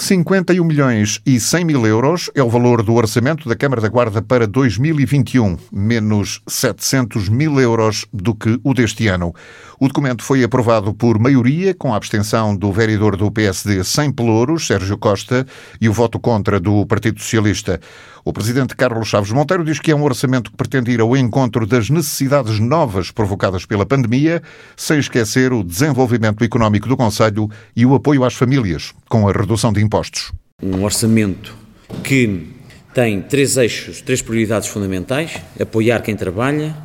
51 milhões e 100 mil euros é o valor do orçamento da Câmara da Guarda para 2021, menos 700 mil euros do que o deste ano. O documento foi aprovado por maioria, com a abstenção do vereador do PSD sem pelouros, Sérgio Costa, e o voto contra do Partido Socialista. O presidente Carlos Chaves Monteiro diz que é um orçamento que pretende ir ao encontro das necessidades novas provocadas pela pandemia, sem esquecer o desenvolvimento económico do Conselho e o apoio às famílias, com a redução de impostos. Um orçamento que tem três eixos, três prioridades fundamentais: apoiar quem trabalha,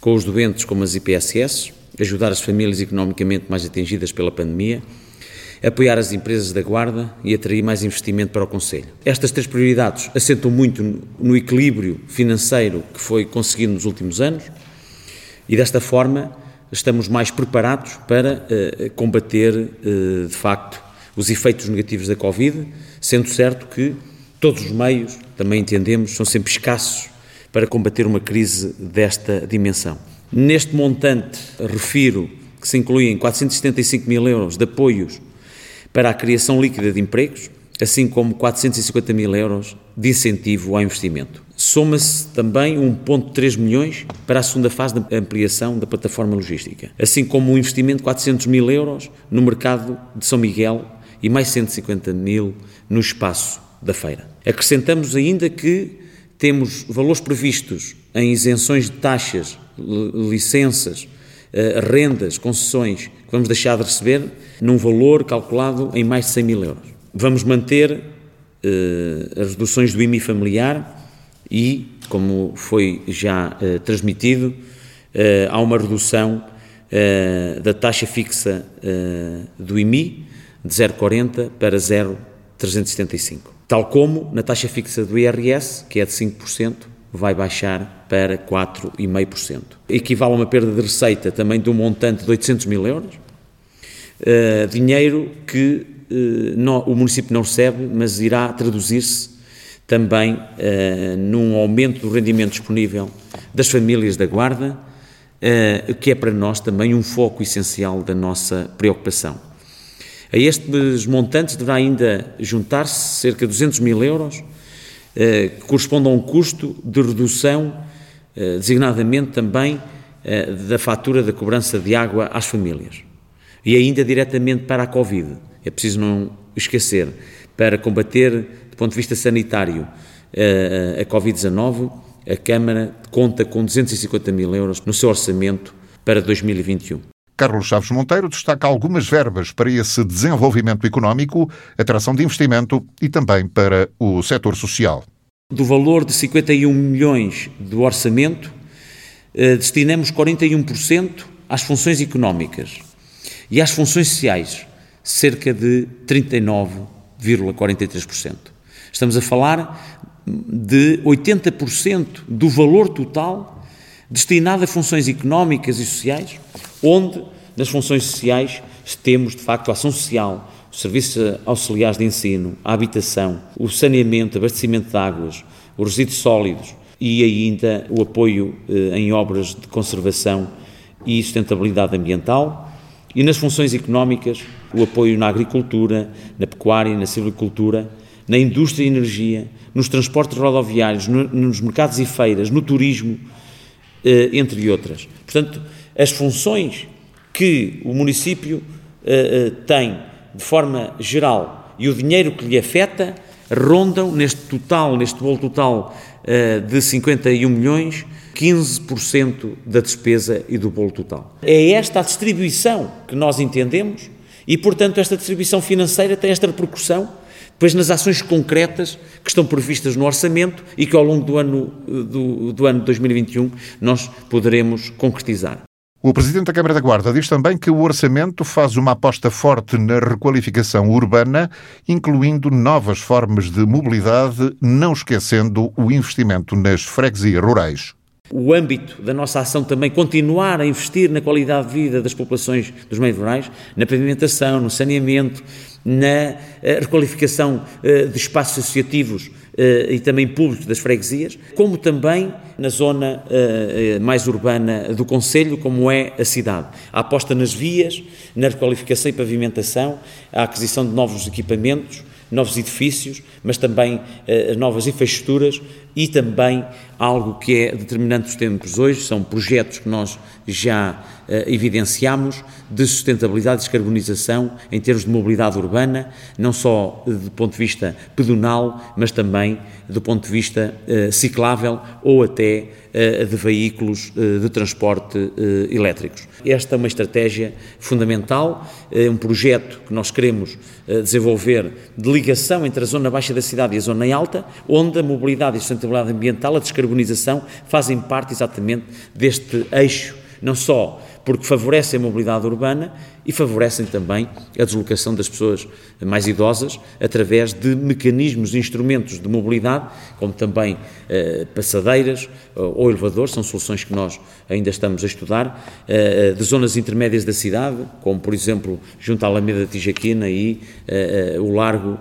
com os doentes como as IPSS, ajudar as famílias economicamente mais atingidas pela pandemia, apoiar as empresas da Guarda e atrair mais investimento para o Conselho. Estas três prioridades assentam muito no equilíbrio financeiro que foi conseguido nos últimos anos e desta forma estamos mais preparados para uh, combater, uh, de facto, os efeitos negativos da Covid, sendo certo que todos os meios, também entendemos, são sempre escassos para combater uma crise desta dimensão. Neste montante, refiro que se incluem 475 mil euros de apoios para a criação líquida de empregos, assim como 450 mil euros de incentivo ao investimento. Soma-se também 1,3 milhões para a segunda fase da ampliação da plataforma logística, assim como um investimento de 400 mil euros no mercado de São Miguel e mais 150 mil no espaço da feira. Acrescentamos ainda que temos valores previstos em isenções de taxas, licenças, eh, rendas, concessões que vamos deixar de receber num valor calculado em mais de 100 mil euros. Vamos manter uh, as reduções do IMI familiar e, como foi já uh, transmitido, uh, há uma redução da taxa fixa do IMI de 0,40 para 0,375. Tal como na taxa fixa do IRS, que é de 5%, vai baixar para 4,5%. Equivale a uma perda de receita também de um montante de 800 mil euros, uh, dinheiro que não, o município não recebe, mas irá traduzir-se também uh, num aumento do rendimento disponível das famílias da Guarda, que é para nós também um foco essencial da nossa preocupação. A estes montantes deverá ainda juntar-se cerca de 200 mil euros, que correspondem a um custo de redução, designadamente também da fatura da cobrança de água às famílias e ainda diretamente para a Covid. É preciso não esquecer, para combater, do ponto de vista sanitário, a Covid-19, a Câmara conta com 250 mil euros no seu orçamento para 2021. Carlos Chaves Monteiro destaca algumas verbas para esse desenvolvimento económico, atração de investimento e também para o setor social. Do valor de 51 milhões do orçamento, eh, destinamos 41% às funções económicas, e às funções sociais, cerca de 39,43%. Estamos a falar de 80% do valor total destinado a funções económicas e sociais, onde nas funções sociais temos de facto a ação social, serviços auxiliares de ensino, a habitação, o saneamento, abastecimento de águas, os resíduos sólidos e ainda o apoio eh, em obras de conservação e sustentabilidade ambiental e nas funções económicas, o apoio na agricultura, na pecuária, na silvicultura, na indústria e energia, nos transportes rodoviários, no, nos mercados e feiras, no turismo, eh, entre outras. Portanto, as funções que o município eh, tem de forma geral e o dinheiro que lhe afeta rondam neste total, neste bolo total eh, de 51 milhões, 15% da despesa e do bolo total. É esta a distribuição que nós entendemos e, portanto, esta distribuição financeira tem esta repercussão depois nas ações concretas que estão previstas no orçamento e que ao longo do ano, do, do ano 2021 nós poderemos concretizar. O Presidente da Câmara da Guarda diz também que o orçamento faz uma aposta forte na requalificação urbana, incluindo novas formas de mobilidade, não esquecendo o investimento nas freguesias rurais o âmbito da nossa ação também continuar a investir na qualidade de vida das populações dos meios rurais, na pavimentação, no saneamento, na eh, requalificação eh, de espaços associativos uh, e também públicos das freguesias, como também na zona mais urbana do Conselho, como é a cidade. A aposta nas vias, na requalificação e pavimentação, a aquisição de novos equipamentos, novos edifícios, mas também uh, novas infraestruturas e também algo que é determinante dos tempos. Hoje, são projetos que nós já uh, evidenciamos de sustentabilidade e descarbonização em termos de mobilidade urbana, não só do ponto de vista pedonal, mas também do ponto de vista uh, ciclável ou até uh, de veículos de transporte elétricos. Esta é uma estratégia fundamental, um projeto que nós queremos desenvolver de ligação entre a zona baixa da cidade e a zona alta, onde a mobilidade e a sustentabilidade ambiental, a descarbonização, fazem parte exatamente deste eixo, não só porque favorecem a mobilidade urbana e favorecem também a deslocação das pessoas mais idosas através de mecanismos, instrumentos de mobilidade, como também eh, passadeiras ou elevadores, são soluções que nós ainda estamos a estudar, eh, de zonas intermédias da cidade, como por exemplo junto à Alameda da Tijaquina e eh, o largo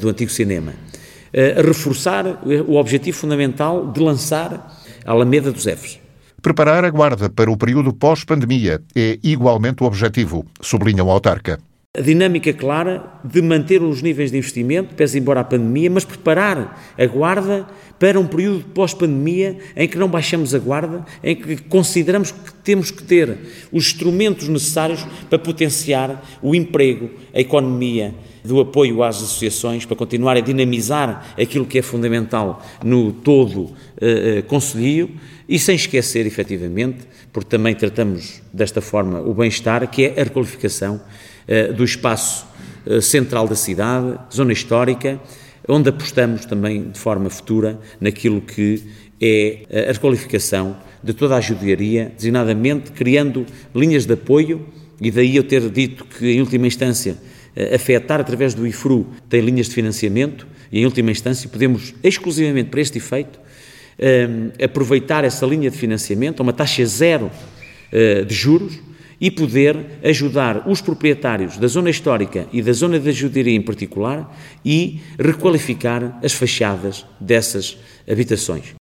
do antigo cinema. Reforçar o objetivo fundamental de lançar a Alameda dos Efes Preparar a guarda para o período pós-pandemia é igualmente o objetivo, sublinha o autarca. A dinâmica clara de manter os níveis de investimento, pese embora a pandemia, mas preparar a guarda para um período pós-pandemia em que não baixamos a guarda, em que consideramos que temos que ter os instrumentos necessários para potenciar o emprego, a economia, do apoio às associações, para continuar a dinamizar aquilo que é fundamental no todo uh, conselho e sem esquecer, efetivamente, porque também tratamos desta forma o bem-estar, que é a requalificação uh, do espaço uh, central da cidade, zona histórica, onde apostamos também de forma futura naquilo que é a requalificação de toda a judiaria, designadamente criando linhas de apoio, e daí eu ter dito que, em última instância, afetar através do IFRU tem linhas de financiamento, e em última instância podemos, exclusivamente para este efeito, uh, aproveitar essa linha de financiamento a uma taxa zero uh, de juros e poder ajudar os proprietários da zona histórica e da zona da judiaria em particular e requalificar as fachadas dessas habitações.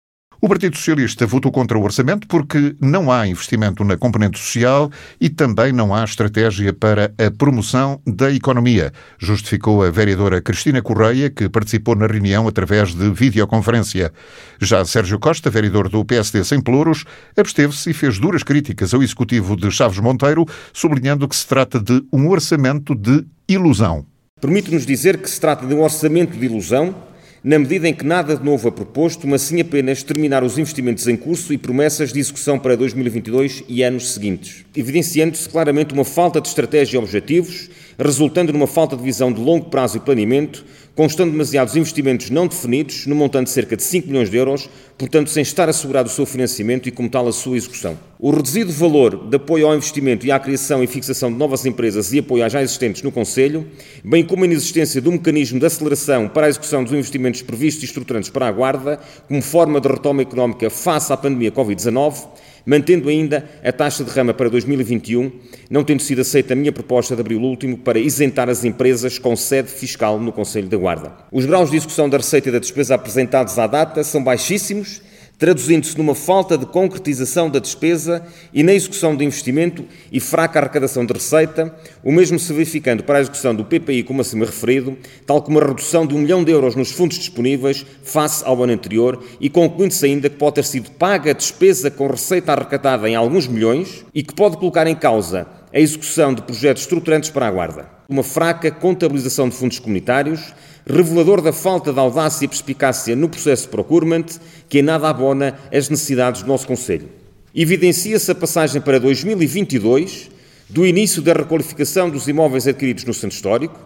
O Partido Socialista votou contra o orçamento porque não há investimento na componente social e também não há estratégia para a promoção da economia, justificou a vereadora Cristina Correia, que participou na reunião através de videoconferência. Já Sérgio Costa, vereador do PSD sem pluros, absteve-se e fez duras críticas ao executivo de Chaves Monteiro, sublinhando que se trata de um orçamento de ilusão. Permite-nos dizer que se trata de um orçamento de ilusão na medida em que nada de novo é proposto, mas sim apenas terminar os investimentos em curso e promessas de execução para 2022 e anos seguintes, evidenciando-se claramente uma falta de estratégia e objetivos, resultando numa falta de visão de longo prazo e planeamento, constando demasiados investimentos não definidos, no montante de cerca de 5 milhões de euros, portanto sem estar assegurado o seu financiamento e, como tal, a sua execução. O reduzido valor de apoio ao investimento e à criação e fixação de novas empresas e apoio às já existentes no Conselho, bem como a inexistência do mecanismo de aceleração para a execução dos investimentos previstos e estruturantes para a Guarda, como forma de retoma económica face à pandemia Covid-19, mantendo ainda a taxa de rama para 2021, não tendo sido aceita a minha proposta de abril último para isentar as empresas com sede fiscal no Conselho da Guarda. Os graus de execução da receita e da despesa apresentados à data são baixíssimos traduzindo-se numa falta de concretização da despesa e na execução de investimento e fraca arrecadação de receita, o mesmo se verificando para a execução do PPI, como acima referido, tal como a redução de um milhão de euros nos fundos disponíveis face ao ano anterior e concluindo-se ainda que pode ter sido paga a despesa com receita arrecadada em alguns milhões e que pode colocar em causa a execução de projetos estruturantes para a Guarda. Uma fraca contabilização de fundos comunitários, revelador da falta de audácia e perspicácia no processo de procurement, que em nada abona as necessidades do nosso Conselho. Evidencia-se a passagem para 2022 do início da requalificação dos imóveis adquiridos no Centro Histórico,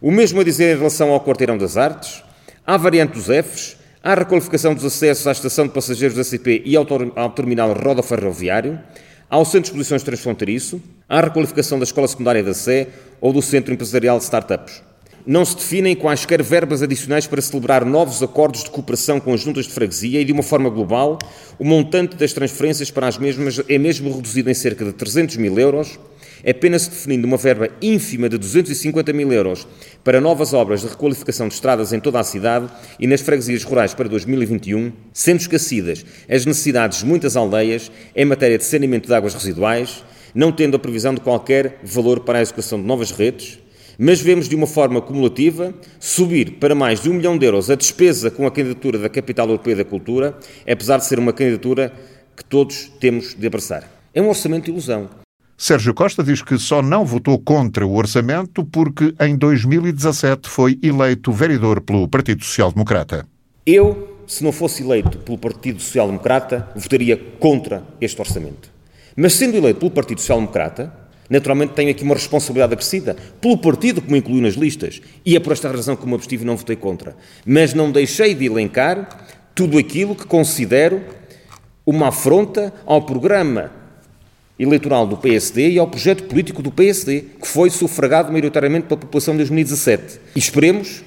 o mesmo a dizer em relação ao Quarteirão das Artes, à variante dos Fs, à requalificação dos acessos à estação de passageiros da CP e ao, ao terminal roda ferroviário, ao Centro de Exposições Transfronteiriço, à requalificação da Escola Secundária da Sé ou do Centro Empresarial de Startups não se definem quaisquer verbas adicionais para celebrar novos acordos de cooperação com as juntas de freguesia e, de uma forma global, o montante das transferências para as mesmas é mesmo reduzido em cerca de 300 mil euros, apenas definindo uma verba ínfima de 250 mil euros para novas obras de requalificação de estradas em toda a cidade e nas freguesias rurais para 2021, sendo esquecidas as necessidades de muitas aldeias em matéria de saneamento de águas residuais, não tendo a previsão de qualquer valor para a execução de novas redes, mas vemos de uma forma cumulativa subir para mais de um milhão de euros a despesa com a candidatura da Capital Europeia da Cultura, apesar de ser uma candidatura que todos temos de abraçar. É um orçamento de ilusão. Sérgio Costa diz que só não votou contra o orçamento porque em 2017 foi eleito vereador pelo Partido Social Democrata. Eu, se não fosse eleito pelo Partido Social Democrata, votaria contra este orçamento. Mas sendo eleito pelo Partido Social Democrata, naturalmente tenho aqui uma responsabilidade acrescida pelo partido que me incluiu nas listas e é por esta razão que me abstive e não votei contra. Mas não deixei de elencar tudo aquilo que considero uma afronta ao programa eleitoral do PSD e ao projeto político do PSD, que foi sufragado maioritariamente pela população de 2017. E esperemos,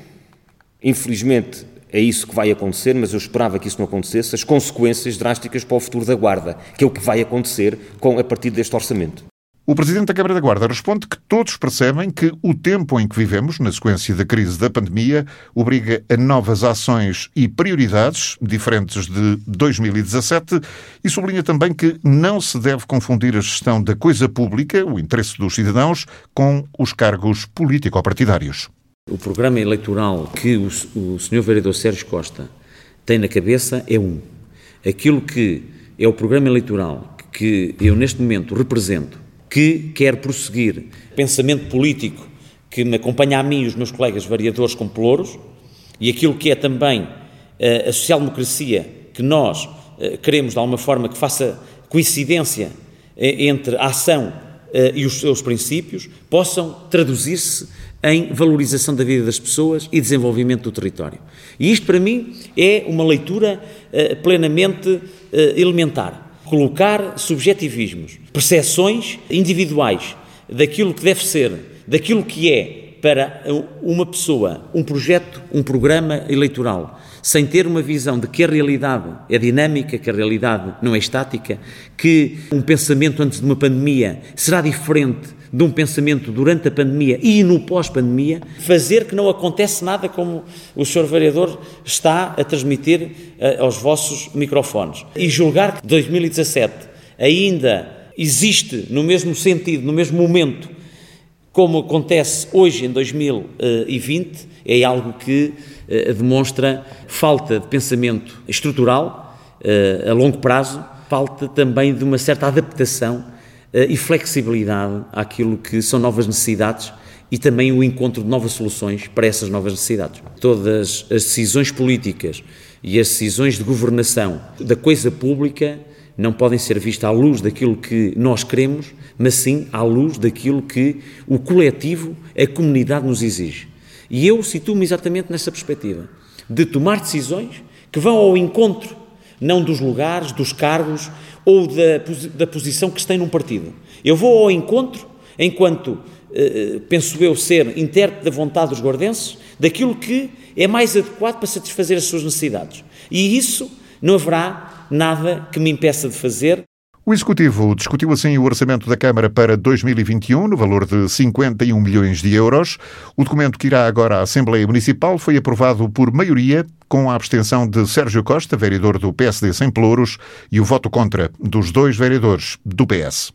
infelizmente é isso que vai acontecer, mas eu esperava que isso não acontecesse, as consequências drásticas para o futuro da Guarda, que é o que vai acontecer com, a partir deste orçamento. O Presidente da Câmara da Guarda responde que todos percebem que o tempo em que vivemos, na sequência da crise da pandemia, obriga a novas ações e prioridades diferentes de 2017 e sublinha também que não se deve confundir a gestão da coisa pública, o interesse dos cidadãos, com os cargos político-partidários. O programa eleitoral que o, o Sr. Vereador Sérgio Costa tem na cabeça é um. Aquilo que é o programa eleitoral que eu neste momento represento que quer prosseguir pensamento político que me acompanha a mim e os meus colegas vereadores como pelouros e aquilo que é também eh, a social-democracia que nós eh, queremos de alguma forma que faça coincidência eh, entre a ação e os seus princípios possam traduzir-se em valorização da vida das pessoas e desenvolvimento do território. E isto para mim é uma leitura plenamente elementar colocar subjetivismos, percepções individuais daquilo que deve ser, daquilo que é para uma pessoa um projeto, um programa eleitoral, sem ter uma visão de que a realidade é dinâmica, que a realidade não é estática, que um pensamento antes de uma pandemia será diferente de um pensamento durante a pandemia e no pós-pandemia, fazer que não acontece nada como o Sr. Vereador está a transmitir uh, aos vossos microfones. E julgar que 2017 ainda existe no mesmo sentido, no mesmo momento, como acontece hoje em 2020, é algo que uh, demonstra falta de pensamento estrutural uh, a longo prazo, falta também de uma certa adaptação eh, e flexibilidade àquilo que são novas necessidades e também o encontro de novas soluções para essas novas necessidades. Todas as decisões políticas e as decisões de governação da coisa pública não podem ser vistas à luz daquilo que nós queremos, mas sim à luz daquilo que o coletivo, a comunidade nos exige. E eu situo-me exatamente nessa perspectiva, de tomar decisões que vão ao encontro não dos lugares, dos cargos ou da, da posição que se tem num partido. Eu vou ao encontro, enquanto eh, penso eu ser intérprete da vontade dos guardenses, daquilo que é mais adequado para satisfazer as suas necessidades. E isso não haverá nada que me impeça de fazer. O Executivo discutiu assim o orçamento da Câmara para 2021, no valor de 51 milhões de euros. O documento que irá agora à Assembleia Municipal foi aprovado por maioria, com a abstenção de Sérgio Costa, vereador do PSD sem Pelouros, e o voto contra dos dois vereadores do PS.